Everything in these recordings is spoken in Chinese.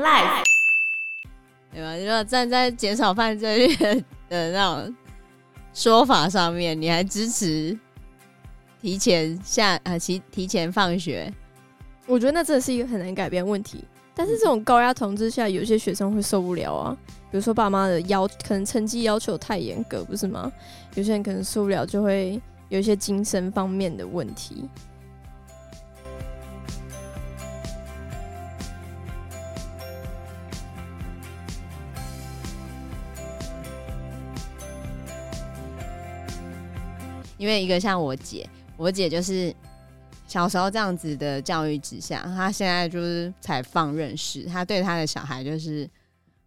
Life，对吧？如果站在减少犯罪率的那种说法上面，你还支持提前下啊提提前放学？我觉得那真的是一个很难改变问题。但是这种高压统治下，有些学生会受不了啊。比如说爸妈的要可能成绩要求太严格，不是吗？有些人可能受不了，就会有一些精神方面的问题。因为一个像我姐，我姐就是小时候这样子的教育之下，她现在就是才放任式，她对她的小孩就是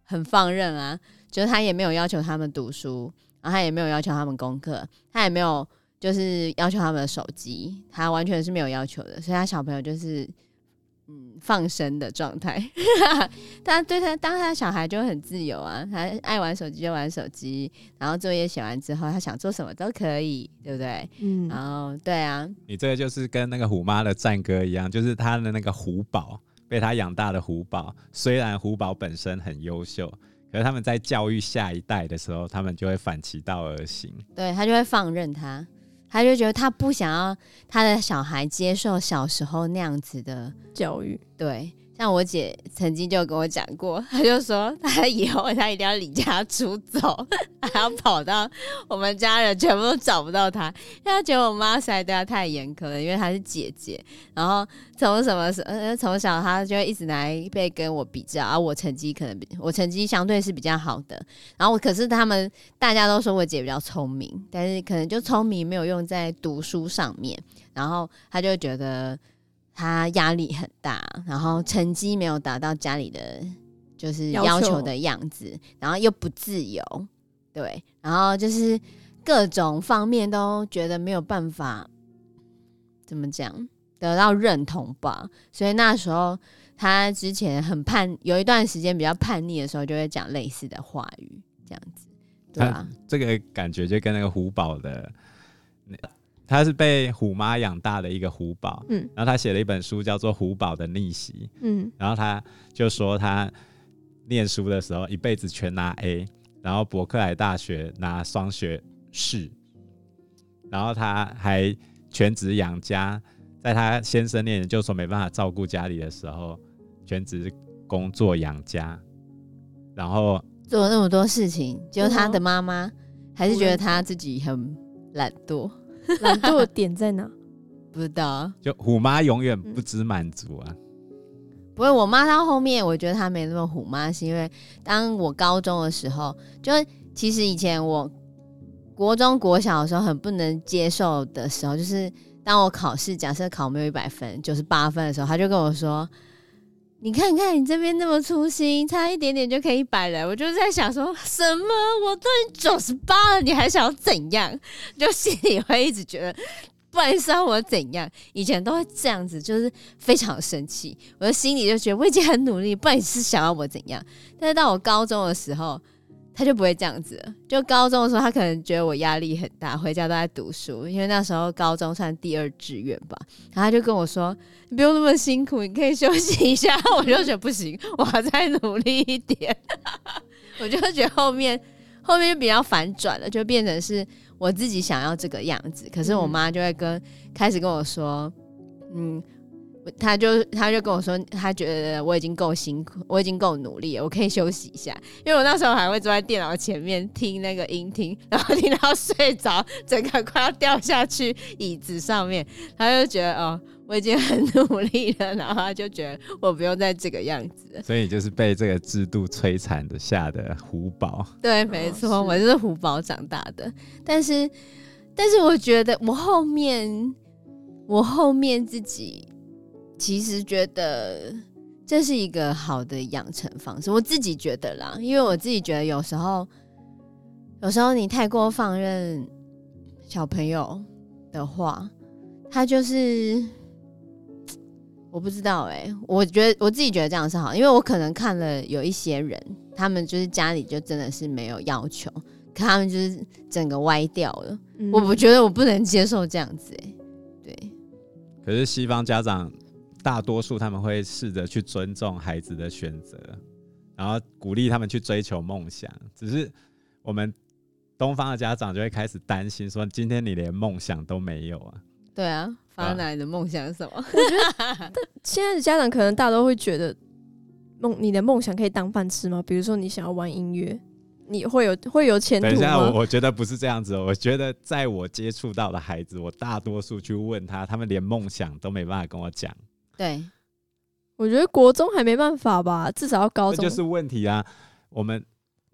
很放任啊，就是她也没有要求他们读书，然后她也没有要求他们功课，她也没有就是要求他们的手机，她完全是没有要求的，所以她小朋友就是。嗯，放生的状态，他对他当他小孩就很自由啊，他爱玩手机就玩手机，然后作业写完之后，他想做什么都可以，对不对？嗯，然后对啊，你这个就是跟那个虎妈的战歌一样，就是他的那个虎宝被他养大的虎宝，虽然虎宝本身很优秀，可是他们在教育下一代的时候，他们就会反其道而行，对，他就会放任他。他就觉得他不想要他的小孩接受小时候那样子的教育，对。像我姐曾经就跟我讲过，她就说她以后她一定要离家出走，还要跑到我们家人全部都找不到她，因为她觉得我妈实在对她太严苛了，因为她是姐姐。然后从什么时呃从小她就一直来被跟我比较，而我成绩可能比我成绩相对是比较好的。然后可是他们大家都说我姐比较聪明，但是可能就聪明没有用在读书上面，然后她就觉得。他压力很大，然后成绩没有达到家里的就是要求的样子，然后又不自由，对，然后就是各种方面都觉得没有办法怎么讲得到认同吧。所以那时候他之前很叛，有一段时间比较叛逆的时候，就会讲类似的话语，这样子，对啊？这个感觉就跟那个胡宝的那。他是被虎妈养大的一个虎宝，嗯，然后他写了一本书叫做《虎宝的逆袭》，嗯，然后他就说他念书的时候一辈子全拿 A，然后伯克莱大学拿双学士，然后他还全职养家，在他先生念研究所没办法照顾家里的时候，全职工作养家，然后做了那么多事情，结果他的妈妈还是觉得他自己很懒惰。懒惰的点在哪？不知道。就虎妈永远不知满足啊！不会，我妈到后面，我觉得她没那么虎妈，是因为当我高中的时候，就其实以前我国中国小的时候很不能接受的时候，就是当我考试假设考没有一百分，九十八分的时候，她就跟我说。你看看你这边那么粗心，差一点点就可以一百了。我就在想说什么？我都九十八了，你还想要怎样？就心里会一直觉得，不然是要我怎样？以前都会这样子，就是非常生气。我的心里就觉得我已经很努力，不然你是想要我怎样？但是到我高中的时候。他就不会这样子了。就高中的时候，他可能觉得我压力很大，回家都在读书，因为那时候高中算第二志愿吧。然后他就跟我说：“你不用那么辛苦，你可以休息一下。” 我就觉得不行，我还再努力一点。我就觉得后面后面就比较反转了，就变成是我自己想要这个样子，可是我妈就会跟开始跟我说：“嗯。”他就他就跟我说，他觉得我已经够辛苦，我已经够努力了，我可以休息一下。因为我那时候还会坐在电脑前面听那个音听，然后听到睡着，整个快要掉下去椅子上面。他就觉得哦，我已经很努力了，然后他就觉得我不用再这个样子。所以就是被这个制度摧残的下的虎宝。对，没错，哦，我就是虎宝长大的。但是，但是我觉得我后面，我后面自己。其实觉得这是一个好的养成方式，我自己觉得啦，因为我自己觉得有时候，有时候你太过放任小朋友的话，他就是我不知道哎、欸，我觉得我自己觉得这样是好，因为我可能看了有一些人，他们就是家里就真的是没有要求，可他们就是整个歪掉了，我不觉得我不能接受这样子哎、欸，对。可是西方家长。大多数他们会试着去尊重孩子的选择，然后鼓励他们去追求梦想。只是我们东方的家长就会开始担心，说今天你连梦想都没有啊？对啊，发哪里的梦想是什么？我觉得现在的家长可能大都会觉得梦，你的梦想可以当饭吃吗？比如说你想要玩音乐。你会有会有前途吗？等一下，我我觉得不是这样子。我觉得在我接触到的孩子，我大多数去问他，他们连梦想都没办法跟我讲。对，我觉得国中还没办法吧，至少要高中。这就是问题啊！我们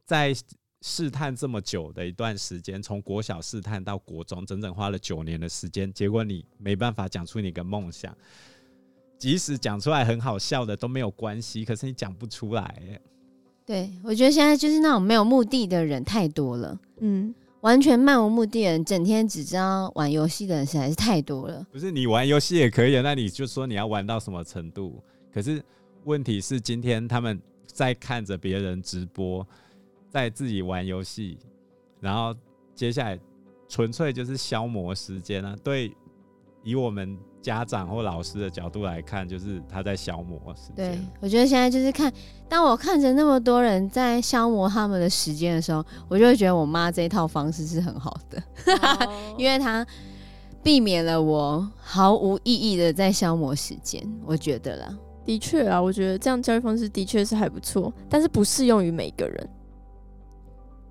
在试探这么久的一段时间，从国小试探到国中，整整花了九年的时间，结果你没办法讲出你的梦想，即使讲出来很好笑的都没有关系，可是你讲不出来。对，我觉得现在就是那种没有目的的人太多了，嗯，完全漫无目的人，整天只知道玩游戏的人实在是太多了。不是你玩游戏也可以，那你就说你要玩到什么程度？可是问题是，今天他们在看着别人直播，在自己玩游戏，然后接下来纯粹就是消磨时间啊。对，以我们。家长或老师的角度来看，就是他在消磨时间。对，我觉得现在就是看，当我看着那么多人在消磨他们的时间的时候，我就会觉得我妈这一套方式是很好的，哦、因为她避免了我毫无意义的在消磨时间。我觉得啦，的确啊，我觉得这样教育方式的确是还不错，但是不适用于每个人。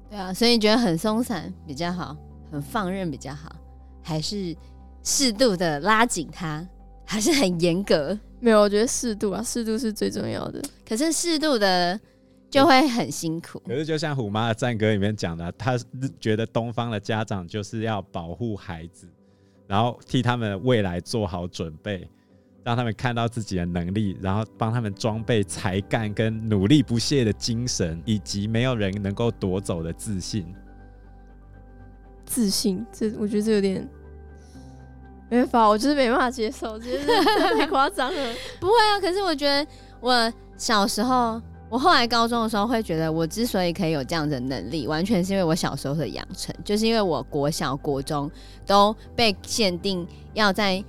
对啊，所以你觉得很松散比较好，很放任比较好，还是？适度的拉紧它，还是很严格。没有，我觉得适度啊，适度是最重要的。可是适度的就会很辛苦。可是就像虎妈的战歌里面讲的，她觉得东方的家长就是要保护孩子，然后替他们未来做好准备，让他们看到自己的能力，然后帮他们装备才干跟努力不懈的精神，以及没有人能够夺走的自信。自信，这我觉得这有点。没法，我就是没办法接受，觉得太夸张了。不会啊，可是我觉得我小时候，我后来高中的时候会觉得，我之所以可以有这样的能力，完全是因为我小时候的养成，就是因为我国小、国中都被限定要在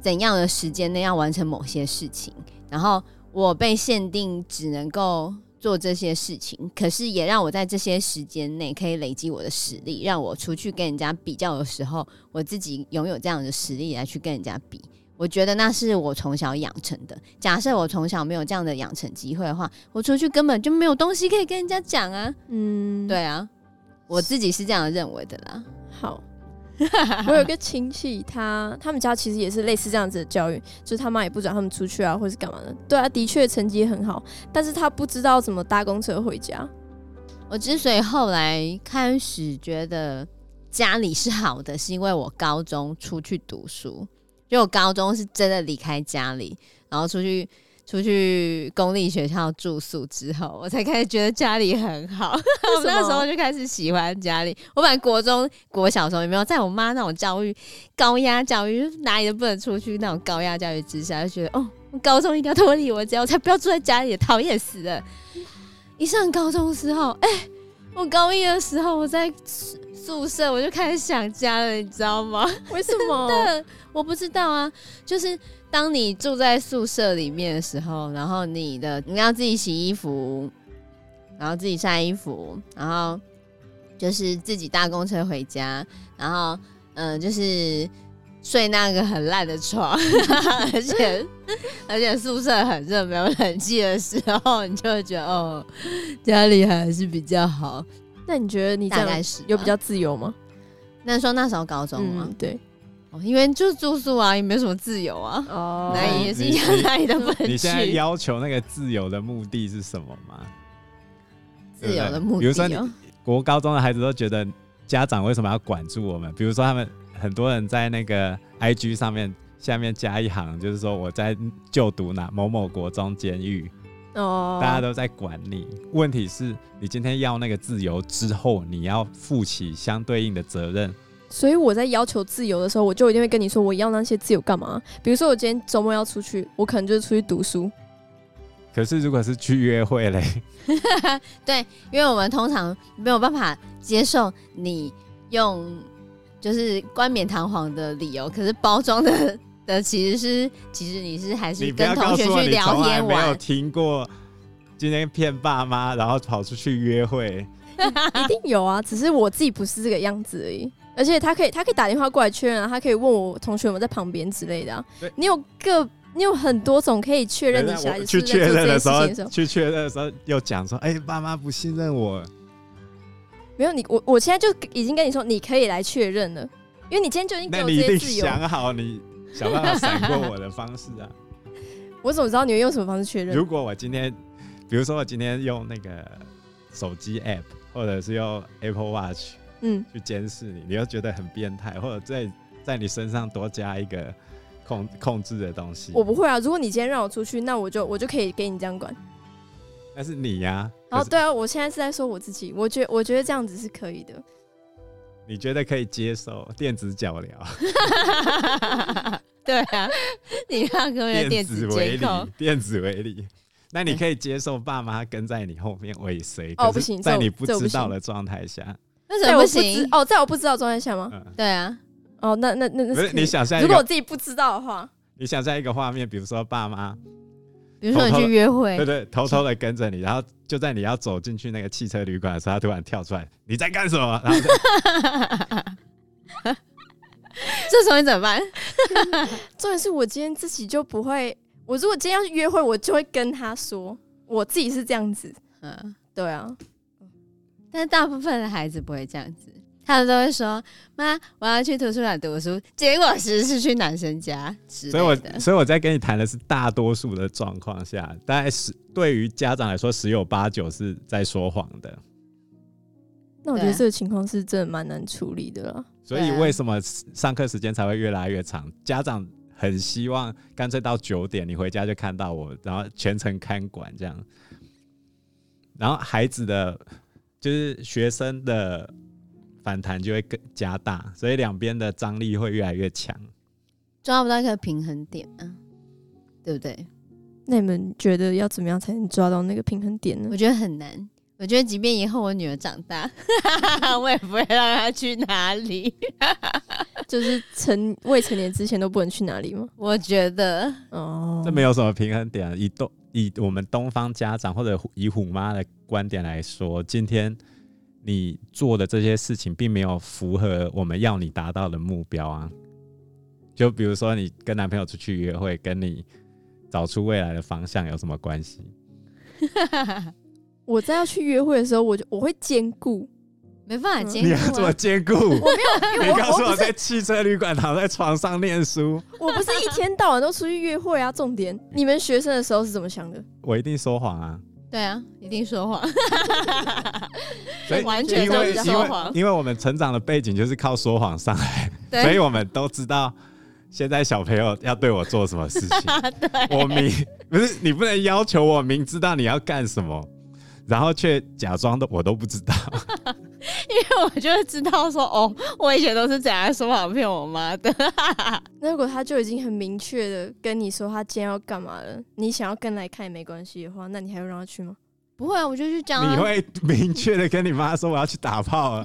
怎样的时间内要完成某些事情，然后我被限定只能够。做这些事情，可是也让我在这些时间内可以累积我的实力，让我出去跟人家比较的时候，我自己拥有这样的实力来去跟人家比。我觉得那是我从小养成的。假设我从小没有这样的养成机会的话，我出去根本就没有东西可以跟人家讲啊。嗯，对啊，我自己是这样认为的啦。好。我有个亲戚，他他们家其实也是类似这样子的教育，就是他妈也不准他们出去啊，或是干嘛的。对啊，的确成绩很好，但是他不知道怎么搭公车回家。我之所以后来开始觉得家里是好的，是因为我高中出去读书，就我高中是真的离开家里，然后出去。出去公立学校住宿之后，我才开始觉得家里很好。我那时候就开始喜欢家里。我本来国中、国小的时候有没有在我妈那种教育、高压教育，哪里都不能出去那种高压教育之下，就觉得哦，高中一定要脱离我家，我才不要住在家里，讨厌死了。一上高中的时候，哎、欸，我高一的时候我在宿舍，我就开始想家了，你知道吗？为什么？我不知道啊，就是。当你住在宿舍里面的时候，然后你的你要自己洗衣服，然后自己晒衣服，然后就是自己搭公车回家，然后嗯、呃，就是睡那个很烂的床，而且而且宿舍很热，没有冷气的时候，你就会觉得哦，家里还是比较好。那你觉得你大概是有比较自由吗？那说那时候高中吗？嗯、对。哦，因为就是住宿啊，也没什么自由啊。哦，那也是一样，哪里都不能去。你现在要求那个自由的目的是什么吗？自由的目的，比如说，你国高中的孩子都觉得家长为什么要管住我们？比如说，他们很多人在那个 IG 上面下面加一行，就是说我在就读哪某某国中监狱。哦，大家都在管你。问题是你今天要那个自由之后，你要负起相对应的责任。所以我在要求自由的时候，我就一定会跟你说，我要那些自由干嘛？比如说我今天周末要出去，我可能就是出去读书。可是如果是去约会嘞？对，因为我们通常没有办法接受你用就是冠冕堂皇的理由，可是包装的 的其实是，其实你是还是跟同学去聊天玩。没有听过今天骗爸妈，然后跑出去约会，一定有啊，只是我自己不是这个样子而已。而且他可以，他可以打电话过来确认啊，他可以问我同学有没有在旁边之类的啊。你有个，你有很多种可以确认你小孩子去确认的时候，去确认的时候又讲说，哎、欸，爸妈不信任我。没有你，我我现在就已经跟你说，你可以来确认了，因为你今天就已经给我这些自由。想好你想办法闪过我的方式啊。我怎么知道你会用什么方式确认？如果我今天，比如说我今天用那个手机 app，或者是用 Apple Watch。嗯，去监视你，你又觉得很变态，或者在在你身上多加一个控控制的东西。我不会啊，如果你今天让我出去，那我就我就可以给你这样管。那是你呀、啊。哦，对啊，我现在是在说我自己，我觉我觉得这样子是可以的。你觉得可以接受电子脚镣？对啊，你看各位电子围篱，电子围篱。那你可以接受爸妈跟在你后面尾随？哦，不行，在你不知道的状态下。那不行哦，在我不知道状态下吗？对啊，哦，那那那那不是你想象，如果我自己不知道的话，你想象一个画面，比如说爸妈，比如说你去约会，对对，偷偷的跟着你，然后就在你要走进去那个汽车旅馆的时候，他突然跳出来，你在干什么？然后 这时候你怎么办？重点是我今天自己就不会，我如果今天要去约会，我就会跟他说，我自己是这样子，嗯，对啊。但是大部分的孩子不会这样子，他们都会说：“妈，我要去图书馆读书。”结果其实是去男生家。所以我所以我在跟你谈的是大多数的状况下，大概是对于家长来说十有八九是在说谎的。那我觉得这个情况是真的蛮难处理的了。所以为什么上课时间才会越来越长？家长很希望干脆到九点你回家就看到我，然后全程看管这样。然后孩子的。就是学生的反弹就会更加大，所以两边的张力会越来越强，抓不到一个平衡点啊，对不对？那你们觉得要怎么样才能抓到那个平衡点呢？我觉得很难。我觉得即便以后我女儿长大，我也不会让她去哪里，就是成未成年之前都不能去哪里吗？我觉得哦，这没有什么平衡点，以东以我们东方家长或者以虎妈的观点来说，今天你做的这些事情并没有符合我们要你达到的目标啊。就比如说，你跟男朋友出去约会，跟你找出未来的方向有什么关系？我在要去约会的时候，我就我会兼顾，没办法兼顾、啊。你要怎么兼顾？我没有，你告诉我，在汽车旅馆躺在床上念书。我不是一天到晚都出去约会啊。重点，你们学生的时候是怎么想的？我一定说谎啊。对啊，一定说谎。所以完全都是说谎，因为我们成长的背景就是靠说谎上来，所以我们都知道现在小朋友要对我做什么事情。我明不是你不能要求我明知道你要干什么。然后却假装的我都不知道，因为我就会知道说哦，我以前都是这样说谎骗我妈的。那如果他就已经很明确的跟你说他今天要干嘛了，你想要跟来看也没关系的话，那你还会让他去吗？不会啊，我就去讲。你会 明确的跟你妈说我要去打炮了，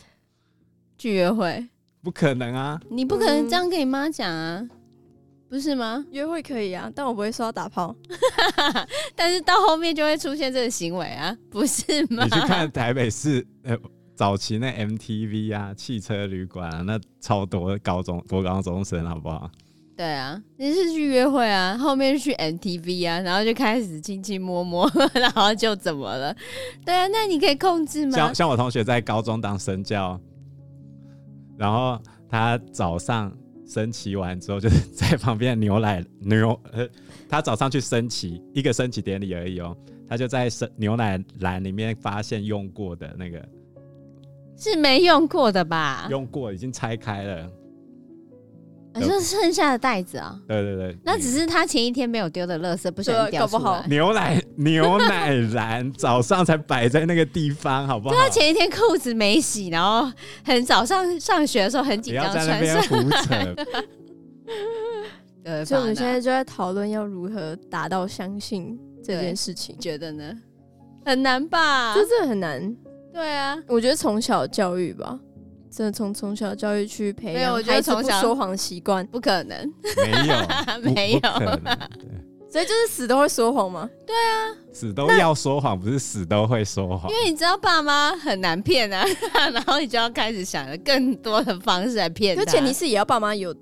去约会？不可能啊！你不可能这样跟你妈讲啊。不是吗？约会可以啊，但我不会说要打炮。但是到后面就会出现这个行为啊，不是吗？你去看台北市呃早期那 MTV 啊，汽车旅馆啊，那超多高中多高中生，好不好？对啊，你是去约会啊，后面去 MTV 啊，然后就开始亲亲摸摸，然后就怎么了？对啊，那你可以控制吗？像像我同学在高中当生教，然后他早上。升旗完之后，就是 在旁边牛奶牛呃，他早上去升旗，一个升旗典礼而已哦。他就在升牛奶篮里面发现用过的那个，是没用过的吧？用过，已经拆开了，好像是剩下的袋子啊。对对对，那只是他前一天没有丢的垃圾，不小心掉出来。搞不好牛奶牛奶篮早上才摆在那个地方，好不好？他前一天裤子没洗，然后很早上上学的时候很紧张，在那边胡扯。所以我们现在就在讨论要如何达到相信这件事情，觉得呢？很难吧？这真的很难。对啊，我觉得从小教育吧，真的从从小教育去培养，没有，我觉得从小说谎习惯不可能，没有，没有，所以就是死都会说谎吗？对啊，死都要说谎，不是死都会说谎。因为你知道爸妈很难骗啊，然后你就要开始想着更多的方式来骗他。而前提是也要爸妈有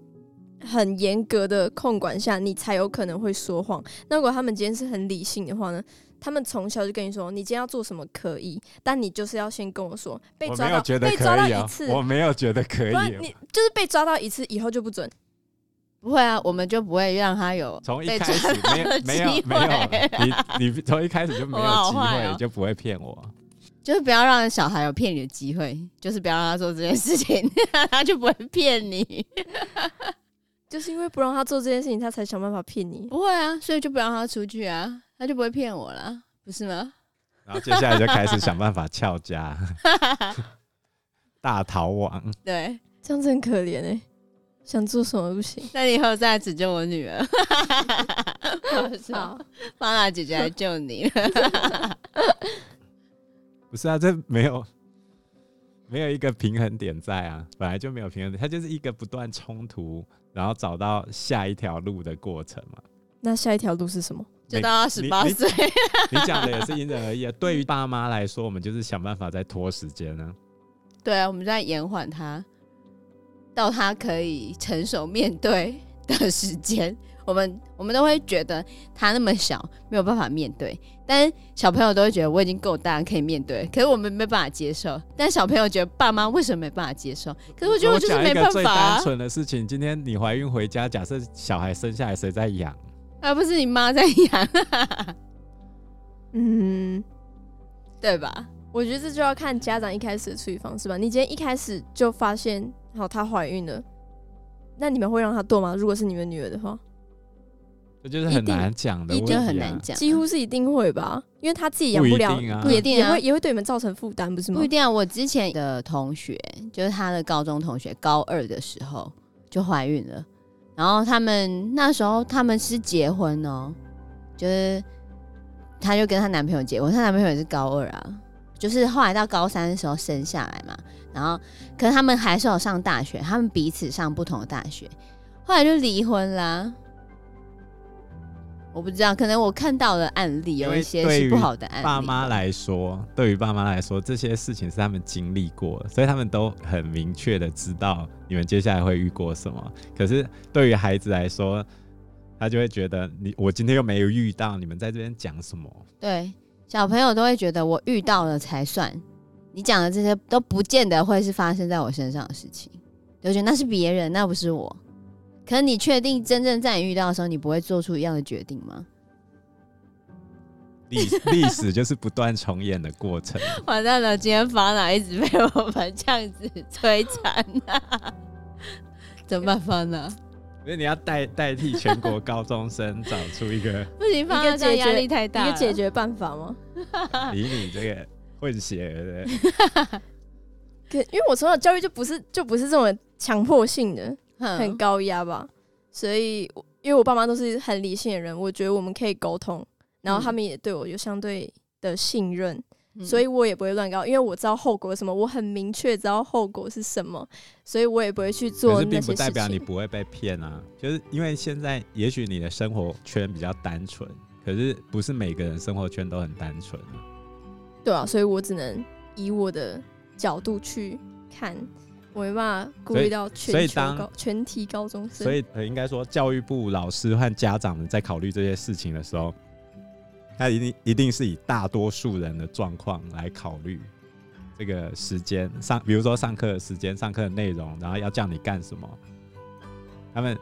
很严格的控管下，你才有可能会说谎。那如果他们今天是很理性的话呢？他们从小就跟你说，你今天要做什么可以，但你就是要先跟我说，被抓到，被抓到一次，我没有觉得可以，你就是被抓到一次以后就不准。不会啊，我们就不会让他有从一开始没有没有没有，你你从一开始就没有机会，就不会骗我，就是不要让小孩有骗你的机会，就是不要让他做这件事情，他就不会骗你。就是因为不让他做这件事情，他才想办法骗你。不会啊，所以就不让他出去啊。他就不会骗我了，不是吗？然后接下来就开始想办法撬家，大逃亡。对，这样子很可怜哎、欸，想做什么都不行。那你以后再来拯救我女儿，我操，芳娜姐姐来救你。不是啊，这没有没有一个平衡点在啊，本来就没有平衡点，它就是一个不断冲突，然后找到下一条路的过程嘛。那下一条路是什么？就到十八岁。你讲的也是因人而异啊。对于爸妈来说，我们就是想办法在拖时间呢。对啊，我们在延缓他，到他可以成熟面对的时间。我们我们都会觉得他那么小，没有办法面对。但小朋友都会觉得我已经够大，可以面对。可是我们没办法接受。但小朋友觉得爸妈为什么没办法接受？可是我觉得我就是没办法。最单纯的事情，今天你怀孕回家，假设小孩生下来，谁在养？而不是你妈在养，嗯，对吧？我觉得这就要看家长一开始的处理方式吧。你今天一开始就发现，好，她怀孕了，那你们会让她堕吗？如果是你们女儿的话，这就是很难讲的，一定很难讲，几乎是一定会吧，因为她自己养不了，不一定啊，也会也会对你们造成负担，不是吗？不一定啊。我之前的同学，就是她的高中同学，高二的时候就怀孕了。然后他们那时候他们是结婚哦，就是她就跟她男朋友结婚，她男朋友也是高二啊，就是后来到高三的时候生下来嘛。然后可是他们还是有上大学，他们彼此上不同的大学，后来就离婚啦。我不知道，可能我看到的案例有一些是不好的案例。爸妈来说，对于爸妈来说，这些事情是他们经历过，所以他们都很明确的知道你们接下来会遇过什么。可是对于孩子来说，他就会觉得你我今天又没有遇到，你们在这边讲什么？对，小朋友都会觉得我遇到了才算，你讲的这些都不见得会是发生在我身上的事情，就觉得那是别人，那不是我。可是你确定真正在你遇到的时候，你不会做出一样的决定吗？历 历史就是不断重演的过程。完蛋了，今天芳娜一直被我们这样子摧残啊！怎么办，芳娜？所以你要代代替全国高中生找出一个不行，芳娜这样压力太大，一个解决办法吗？以你这个混血儿的，可因为我从小教育就不是就不是这种强迫性的。很高压吧，所以因为我爸妈都是很理性的人，我觉得我们可以沟通，然后他们也对我有相对的信任，嗯、所以我也不会乱搞，因为我知道后果是什么，我很明确知道后果是什么，所以我也不会去做那些事情。并不代表你 不会被骗啊，就是因为现在也许你的生活圈比较单纯，可是不是每个人生活圈都很单纯。啊对啊，所以我只能以我的角度去看。我没办法顾虑到全球高全体高中生，所以应该说，教育部老师和家长们在考虑这些事情的时候，他一定一定是以大多数人的状况来考虑这个时间上，比如说上课的时间、上课的内容，然后要叫你干什么，他们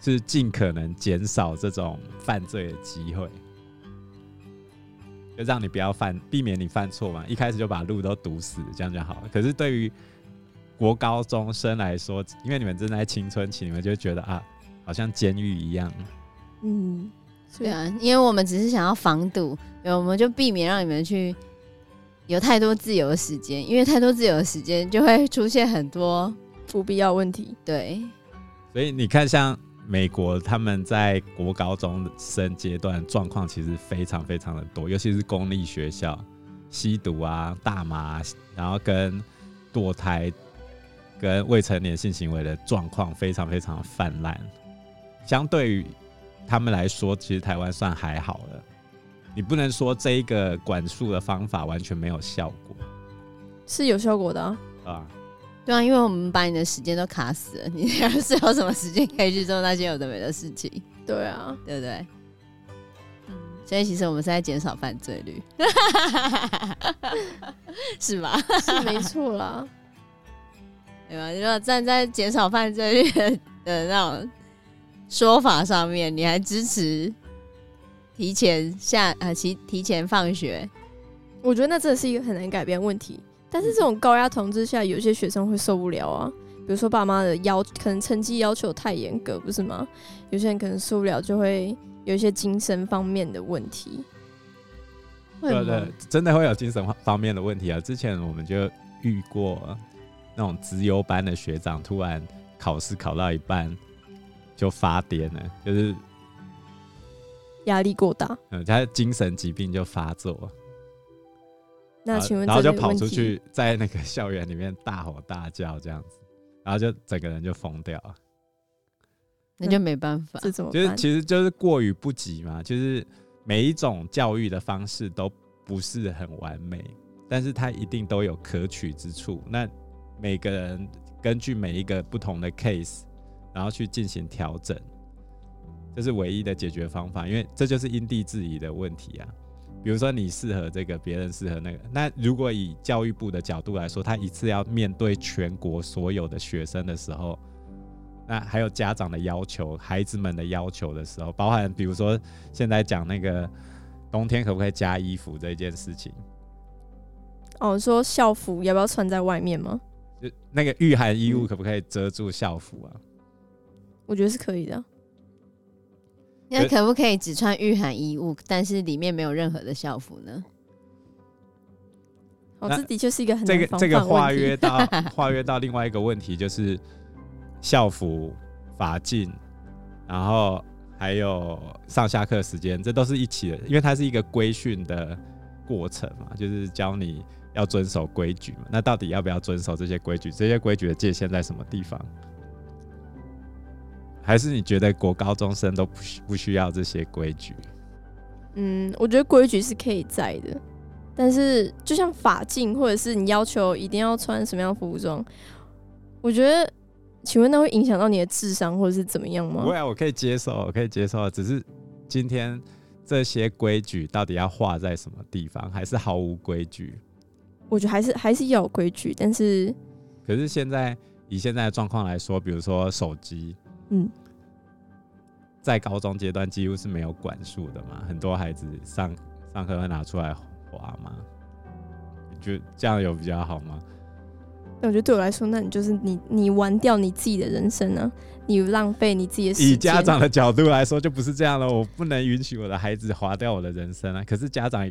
是尽可能减少这种犯罪的机会，就让你不要犯，避免你犯错嘛。一开始就把路都堵死，这样就好了。可是对于国高中生来说，因为你们正在青春期，你们就觉得啊，好像监狱一样。嗯，对啊，因为我们只是想要防堵，我们就避免让你们去有太多自由的时间，因为太多自由的时间就会出现很多不必要问题。对，所以你看，像美国他们在国高中生阶段状况其实非常非常的多，尤其是公立学校，吸毒啊、大麻，然后跟堕胎。跟未成年性行为的状况非常非常泛滥，相对于他们来说，其实台湾算还好了。你不能说这一个管束的方法完全没有效果，是有效果的啊。啊对啊，因为我们把你的时间都卡死了，你还是有什么时间可以去做那些有的没的事情？对啊，对不对？嗯，所以其实我们是在减少犯罪率，是吧？是没错啦。对吧？如果站在减少犯罪率的那种说法上面，你还支持提前下啊提提前放学？我觉得那真的是一个很难改变问题。但是这种高压统治下，有些学生会受不了啊。比如说爸妈的要可能成绩要求太严格，不是吗？有些人可能受不了，就会有一些精神方面的问题。对对，真的会有精神方面的问题啊！之前我们就遇过。那种资优班的学长突然考试考到一半就发癫了，就是压力过大，嗯，他精神疾病就发作。那请问，然后就跑出去在那个校园里面大吼大叫这样子，然后就整个人就疯掉了。那就没办法，这怎么就是其实就是过于不及嘛，就是每一种教育的方式都不是很完美，但是它一定都有可取之处。那每个人根据每一个不同的 case，然后去进行调整，这是唯一的解决方法。因为这就是因地制宜的问题啊。比如说你适合这个，别人适合那个。那如果以教育部的角度来说，他一次要面对全国所有的学生的时候，那还有家长的要求、孩子们的要求的时候，包含比如说现在讲那个冬天可不可以加衣服这件事情。哦，说校服要不要穿在外面吗？就那个御寒衣物可不可以遮住校服啊？我觉得是可以的。那可不可以只穿御寒衣物，但是里面没有任何的校服呢？哦，这的确是一个很这个这个化约到 化约到另外一个问题，就是校服、法禁，然后还有上下课时间，这都是一起的，因为它是一个规训的过程嘛，就是教你。要遵守规矩嘛？那到底要不要遵守这些规矩？这些规矩的界限在什么地方？还是你觉得国高中生都不需不需要这些规矩？嗯，我觉得规矩是可以在的，但是就像法禁，或者是你要求一定要穿什么样的服装，我觉得，请问那会影响到你的智商或者是怎么样吗？不会啊，我可以接受，我可以接受，只是今天这些规矩到底要画在什么地方，还是毫无规矩？我觉得还是还是要有规矩，但是，可是现在以现在的状况来说，比如说手机，嗯，在高中阶段几乎是没有管束的嘛，很多孩子上上课会拿出来滑嘛，你觉得这样有比较好吗？那我觉得对我来说，那你就是你你玩掉你自己的人生呢、啊，你浪费你自己的时间。以家长的角度来说，就不是这样了，我不能允许我的孩子划掉我的人生啊。可是家长。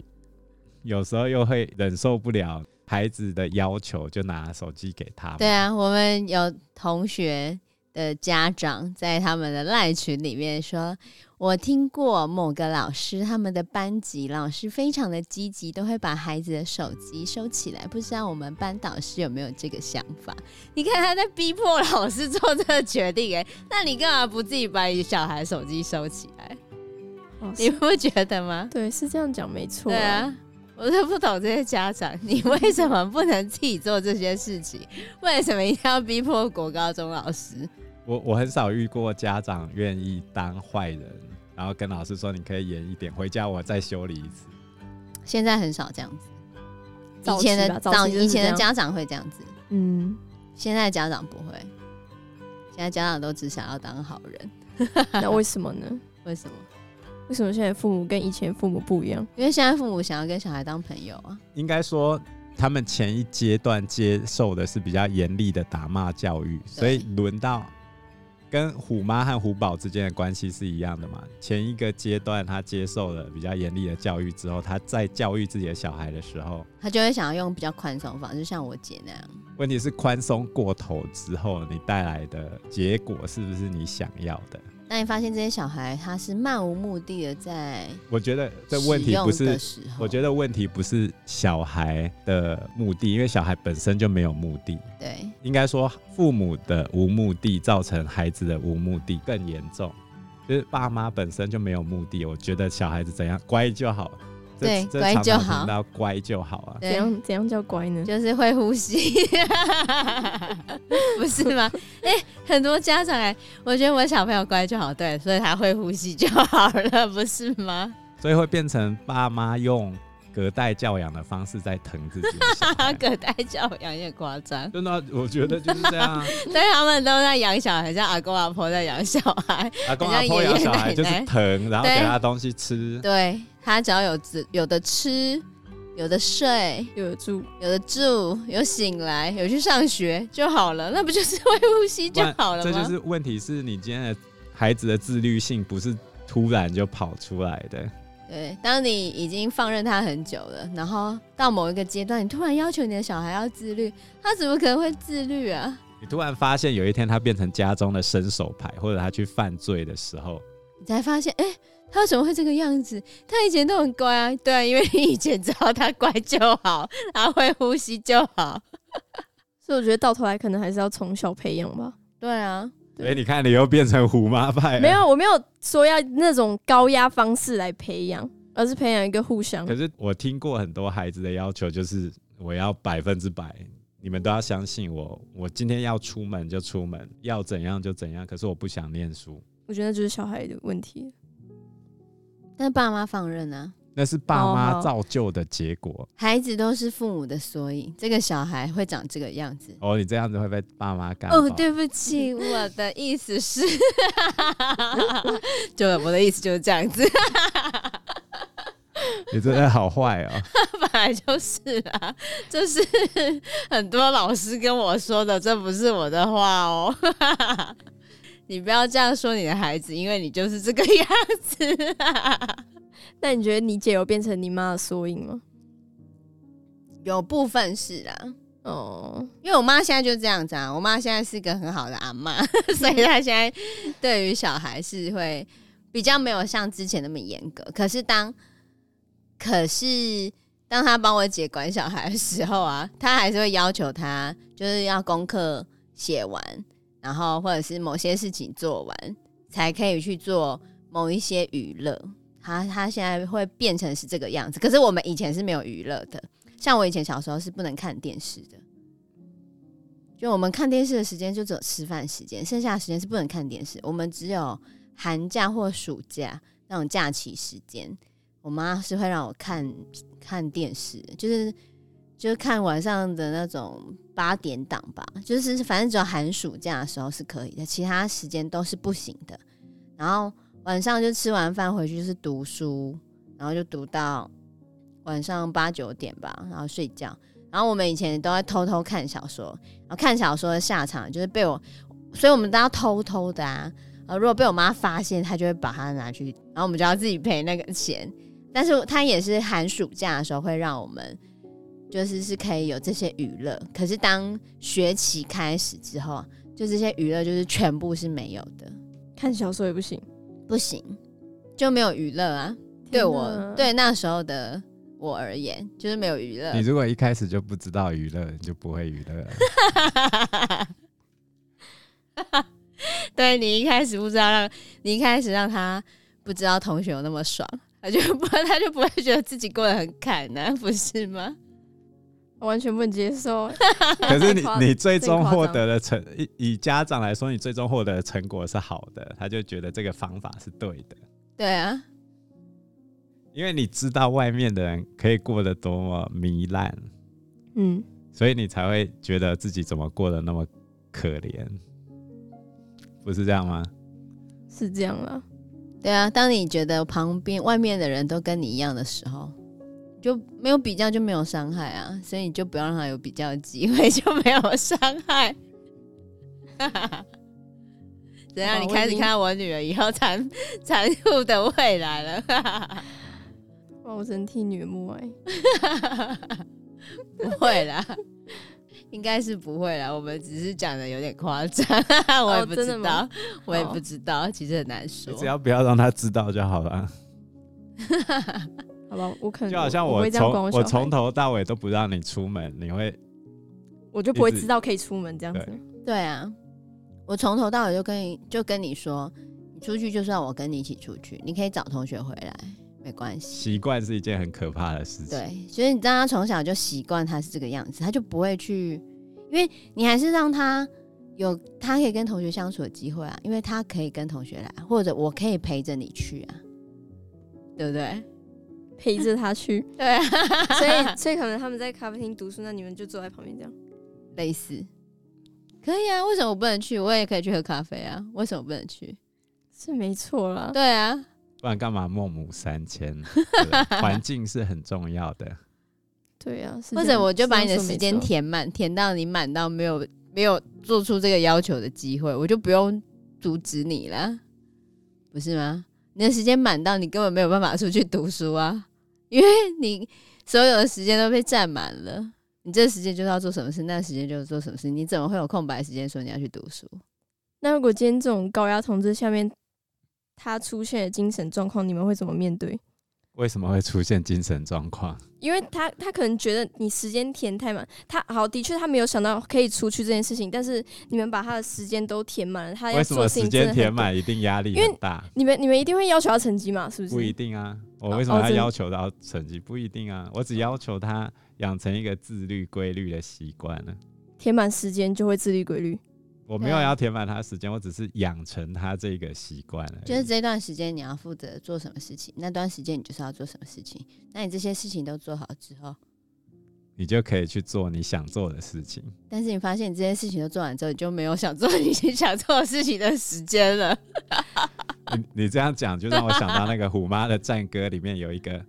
有时候又会忍受不了孩子的要求，就拿手机给他。对啊，我们有同学的家长在他们的赖群里面说，我听过某个老师，他们的班级老师非常的积极，都会把孩子的手机收起来。不知道我们班导师有没有这个想法？你看他在逼迫老师做这个决定，哎，那你干嘛不自己把你小孩手机收起来？哦，你不觉得吗？对，是这样讲，没错。对啊。我是不懂这些家长，你为什么不能自己做这些事情？为什么一定要逼迫国高中老师？我我很少遇过家长愿意当坏人，然后跟老师说：“你可以严一点，回家我再修理一次。”现在很少这样子，以前的早以前的家长会这样子，嗯，现在家长不会，现在家长都只想要当好人。那为什么呢？为什么？为什么现在父母跟以前父母不一样？因为现在父母想要跟小孩当朋友啊。应该说，他们前一阶段接受的是比较严厉的打骂教育，所以轮到跟虎妈和虎宝之间的关系是一样的嘛。前一个阶段他接受了比较严厉的教育之后，他在教育自己的小孩的时候，他就会想要用比较宽松方式，像我姐那样。问题是宽松过头之后，你带来的结果是不是你想要的？当你发现这些小孩他是漫无目的的在，我觉得这问题不是，我觉得问题不是小孩的目的，因为小孩本身就没有目的。对，应该说父母的无目的造成孩子的无目的更严重，就是爸妈本身就没有目的。我觉得小孩子怎样乖就好。对，乖就好。那乖就好啊。怎样怎样叫乖呢？就是会呼吸，不是吗？哎、欸，很多家长哎，我觉得我小朋友乖就好，对，所以他会呼吸就好了，不是吗？所以会变成爸妈用隔代教养的方式在疼自己的。隔代教养有点夸张。真的，我觉得就是这样。对，他们都在养小孩，像阿公阿婆在养小孩，阿公阿婆养小孩就是疼，然后给他东西吃。对。他只要有吃，有的吃，有的睡，有的住，有的住，有醒来，有去上学就好了，那不就是会呼吸就好了吗？这就是问题，是你今天的孩子的自律性不是突然就跑出来的。对，当你已经放任他很久了，然后到某一个阶段，你突然要求你的小孩要自律，他怎么可能会自律啊？你突然发现有一天他变成家中的伸手牌，或者他去犯罪的时候，你才发现，哎、欸。他为什么会这个样子？他以前都很乖啊，对啊，因为你以前知道他乖就好，他会呼吸就好，所以我觉得到头来可能还是要从小培养吧。对啊，哎、欸，你看你又变成虎妈派，没有，我没有说要那种高压方式来培养，而是培养一个互相。可是我听过很多孩子的要求，就是我要百分之百，你们都要相信我，我今天要出门就出门，要怎样就怎样。可是我不想念书，我觉得就是小孩的问题。但爸妈放任啊，那是爸妈造就的结果。Oh, 孩子都是父母的缩影，这个小孩会长这个样子。哦，你这样子会被爸妈干？哦，对不起，我的意思是，就我的意思就是这样子。你真的好坏哦！本来就是啊，就是很多老师跟我说的，这不是我的话哦。你不要这样说你的孩子，因为你就是这个样子。那你觉得你姐有变成你妈的缩影吗？有部分是啊，哦，因为我妈现在就这样子啊。我妈现在是个很好的阿妈，所以她现在对于小孩是会比较没有像之前那么严格。可是当可是当她帮我姐管小孩的时候啊，她还是会要求她就是要功课写完。然后或者是某些事情做完，才可以去做某一些娱乐。他他现在会变成是这个样子。可是我们以前是没有娱乐的，像我以前小时候是不能看电视的。就我们看电视的时间就只有吃饭时间，剩下的时间是不能看电视。我们只有寒假或暑假那种假期时间，我妈是会让我看看电视，就是。就是看晚上的那种八点档吧，就是反正只有寒暑假的时候是可以的，其他时间都是不行的。然后晚上就吃完饭回去是读书，然后就读到晚上八九点吧，然后睡觉。然后我们以前都在偷偷看小说，然后看小说的下场就是被我，所以我们都要偷偷的啊。呃，如果被我妈发现，她就会把它拿去，然后我们就要自己赔那个钱。但是她也是寒暑假的时候会让我们。就是是可以有这些娱乐，可是当学期开始之后，就这些娱乐就是全部是没有的。看小说也不行，不行，就没有娱乐啊！对我对那时候的我而言，就是没有娱乐。你如果一开始就不知道娱乐，你就不会娱乐。对，你一开始不知道让，你一开始让他不知道同学有那么爽，他就不他就不会觉得自己过得很坎呢，不是吗？我完全不能接受。可是你你最终获得的成以以家长来说，你最终获得的成果是好的，他就觉得这个方法是对的。对啊，因为你知道外面的人可以过得多么糜烂，嗯，所以你才会觉得自己怎么过得那么可怜，不是这样吗？是这样啊。对啊，当你觉得旁边外面的人都跟你一样的时候。就没有比较就没有伤害啊，所以你就不要让他有比较的机会，就没有伤害。怎样？你开始看到我女儿以后残残酷的未来了？哇，我真替女儿默哀。不会啦，应该是不会啦，我们只是讲的有点夸张，我也不知道，哦、我也不知道，其实很难说。只要不要让他知道就好了。好吧，我可能就好像我从我从头到尾都不让你出门，你会，我就不会知道可以出门这样子。对，对啊，我从头到尾就跟你就跟你说，你出去就算我跟你一起出去，你可以找同学回来。没关系，习惯是一件很可怕的事情。对，所以你让他从小就习惯他是这个样子，他就不会去，因为你还是让他有他可以跟同学相处的机会啊，因为他可以跟同学来，或者我可以陪着你去啊，对不对？陪着他去，对啊，所以所以可能他们在咖啡厅读书，那你们就坐在旁边这样，类似，可以啊？为什么我不能去？我也可以去喝咖啡啊？为什么不能去？是没错啦，对啊。不然干嘛孟母三迁？环境是很重要的。对啊，或者我就把你的时间填满，填到你满到没有没有做出这个要求的机会，我就不用阻止你了，不是吗？你的时间满到你根本没有办法出去读书啊，因为你所有的时间都被占满了。你这时间就是要做什么事，那时间就是做什么事，你怎么会有空白时间说你要去读书？那如果今天这种高压统治下面，他出现的精神状况，你们会怎么面对？为什么会出现精神状况？因为他他可能觉得你时间填太满，他好的确他没有想到可以出去这件事情，但是你们把他的时间都填满了，他为什么时间填满一定压力很大。你们你们一定会要求他成绩嘛？是不是？不一定啊，我为什么要要求到成绩？不一定啊，我只要求他养成一个自律规律的习惯呢。填满时间就会自律规律。我没有要填满他的时间，我只是养成他这个习惯了。就是这段时间你要负责做什么事情，那段时间你就是要做什么事情。那你这些事情都做好之后，你就可以去做你想做的事情。但是你发现你这些事情都做完之后，你就没有想做你想做的事情的时间了。你你这样讲，就让我想到那个《虎妈的战歌》里面有一个，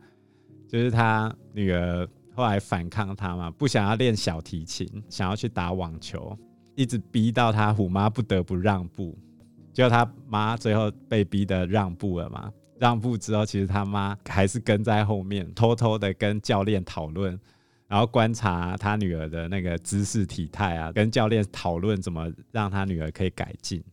就是他女儿后来反抗他嘛，不想要练小提琴，想要去打网球。一直逼到他虎妈不得不让步，结果他妈最后被逼的让步了嘛。让步之后，其实他妈还是跟在后面，偷偷的跟教练讨论，然后观察他女儿的那个姿势体态啊，跟教练讨论怎么让他女儿可以改进。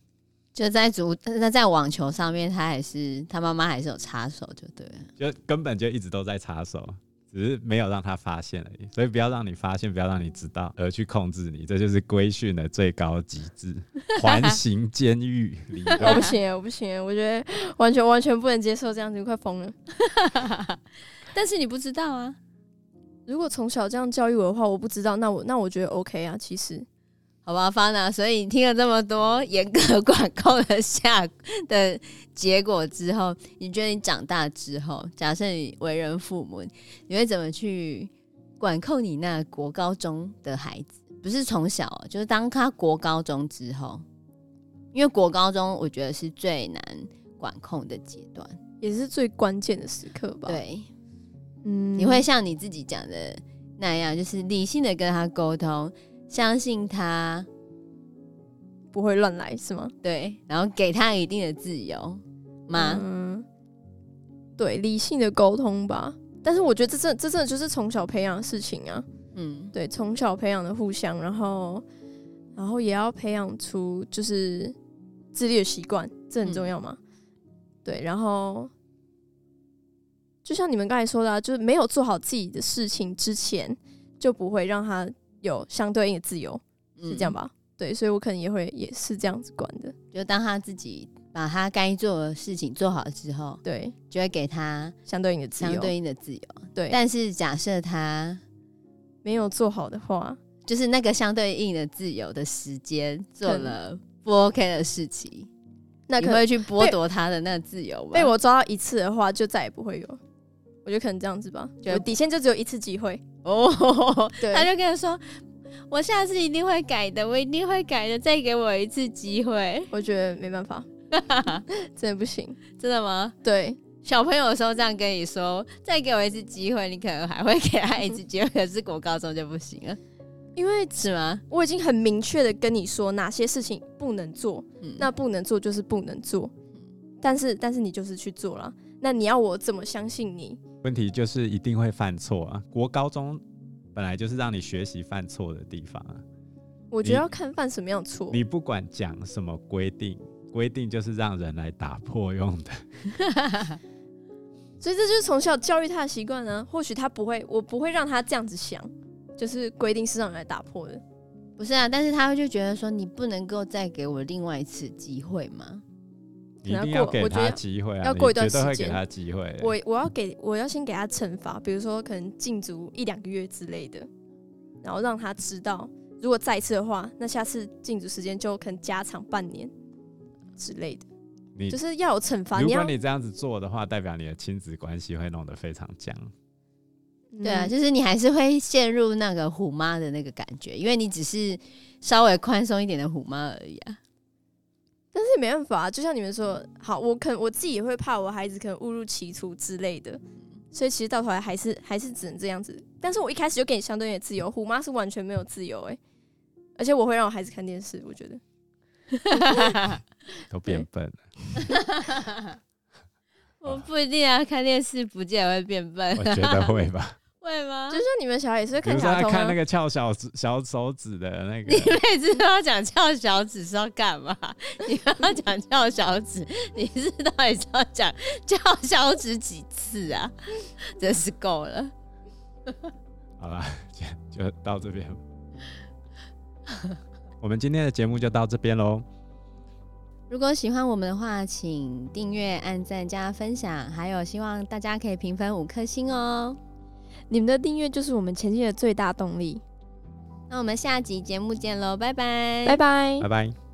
就在足那在网球上面，他还是他妈妈还是有插手，就对了，就根本就一直都在插手。只是没有让他发现而已，所以不要让你发现，不要让你知道，而去控制你，这就是规训的最高极致，环 形监狱理论。我不行，我不行，我觉得完全完全不能接受这样子，你快疯了。但是你不知道啊，如果从小这样教育我的话，我不知道，那我那我觉得 OK 啊，其实。好吧，Fana，所以你听了这么多严格管控的下的结果之后，你觉得你长大之后，假设你为人父母，你会怎么去管控你那国高中的孩子？不是从小，就是当他国高中之后，因为国高中我觉得是最难管控的阶段，也是最关键的时刻吧。对，嗯，你会像你自己讲的那样，就是理性的跟他沟通。相信他不会乱来，是吗？对，然后给他一定的自由吗？嗯，对，理性的沟通吧。但是我觉得这这这真的就是从小培养的事情啊。嗯，对，从小培养的互相，然后然后也要培养出就是自律的习惯，这很重要嘛。嗯，对，然后就像你们刚才说的啊，就是没有做好自己的事情之前，就不会让他。有相对应的自由，是这样吧？嗯、对，所以我可能也会也是这样子管的。就当他自己把他该做的事情做好之后，对，就会给他相对应的自由。相对应的自由，对。但是假设他没有做好的话，就是那个相对应的自由的时间做了不 OK 的事情，那可能会去剥夺他的那个自由吧？被我抓到一次的话，就再也不会有。我觉得可能这样子吧，就底线就只有一次机会哦。对，他就跟他说：“我下次一定会改的，我一定会改的，再给我一次机会。”我觉得没办法，真的不行，真的吗？对，小朋友的时候这样跟你说，再给我一次机会，你可能还会给他一次机会。可是国高中就不行了，因为什么？我已经很明确的跟你说哪些事情不能做，嗯、那不能做就是不能做。但是，但是你就是去做了，那你要我怎么相信你？问题就是一定会犯错啊！国高中本来就是让你学习犯错的地方啊。我觉得要看犯什么样的错。你不管讲什么规定，规定就是让人来打破用的。所以这就是从小教育他的习惯呢。或许他不会，我不会让他这样子想，就是规定是让人来打破的。不是啊，但是他会就觉得说，你不能够再给我另外一次机会吗？你一定要给他机会啊！要过一段时间，会给他机会。我我要给我要先给他惩罚，比如说可能禁足一两个月之类的，然后让他知道，如果再一次的话，那下次禁足时间就可能加长半年之类的。你就是要有惩罚。如果你这样子做的话，代表你的亲子关系会弄得非常僵。对啊，就是你还是会陷入那个虎妈的那个感觉，因为你只是稍微宽松一点的虎妈而已啊。但是也没办法，就像你们说，好，我可能我自己也会怕我孩子可能误入歧途之类的，所以其实到头来还是还是只能这样子。但是我一开始就给你相对的自由，虎妈是完全没有自由哎、欸，而且我会让我孩子看电视，我觉得 都变笨了。我不一定啊，看电视不见得会变笨，我觉得会吧。会吗？就像你们小孩也是会看卡通、啊、看那个翘小指、小手指的那个。你每次都要讲翘小指是要干嘛？你要讲翘小指，你是到底是要讲翘小指几次啊？真是够了。好了，就到这边。我们今天的节目就到这边喽。如果喜欢我们的话，请订阅、按赞、加分享，还有希望大家可以评分五颗星哦。你们的订阅就是我们前进的最大动力。那我们下集节目见喽，拜拜，拜拜，拜拜。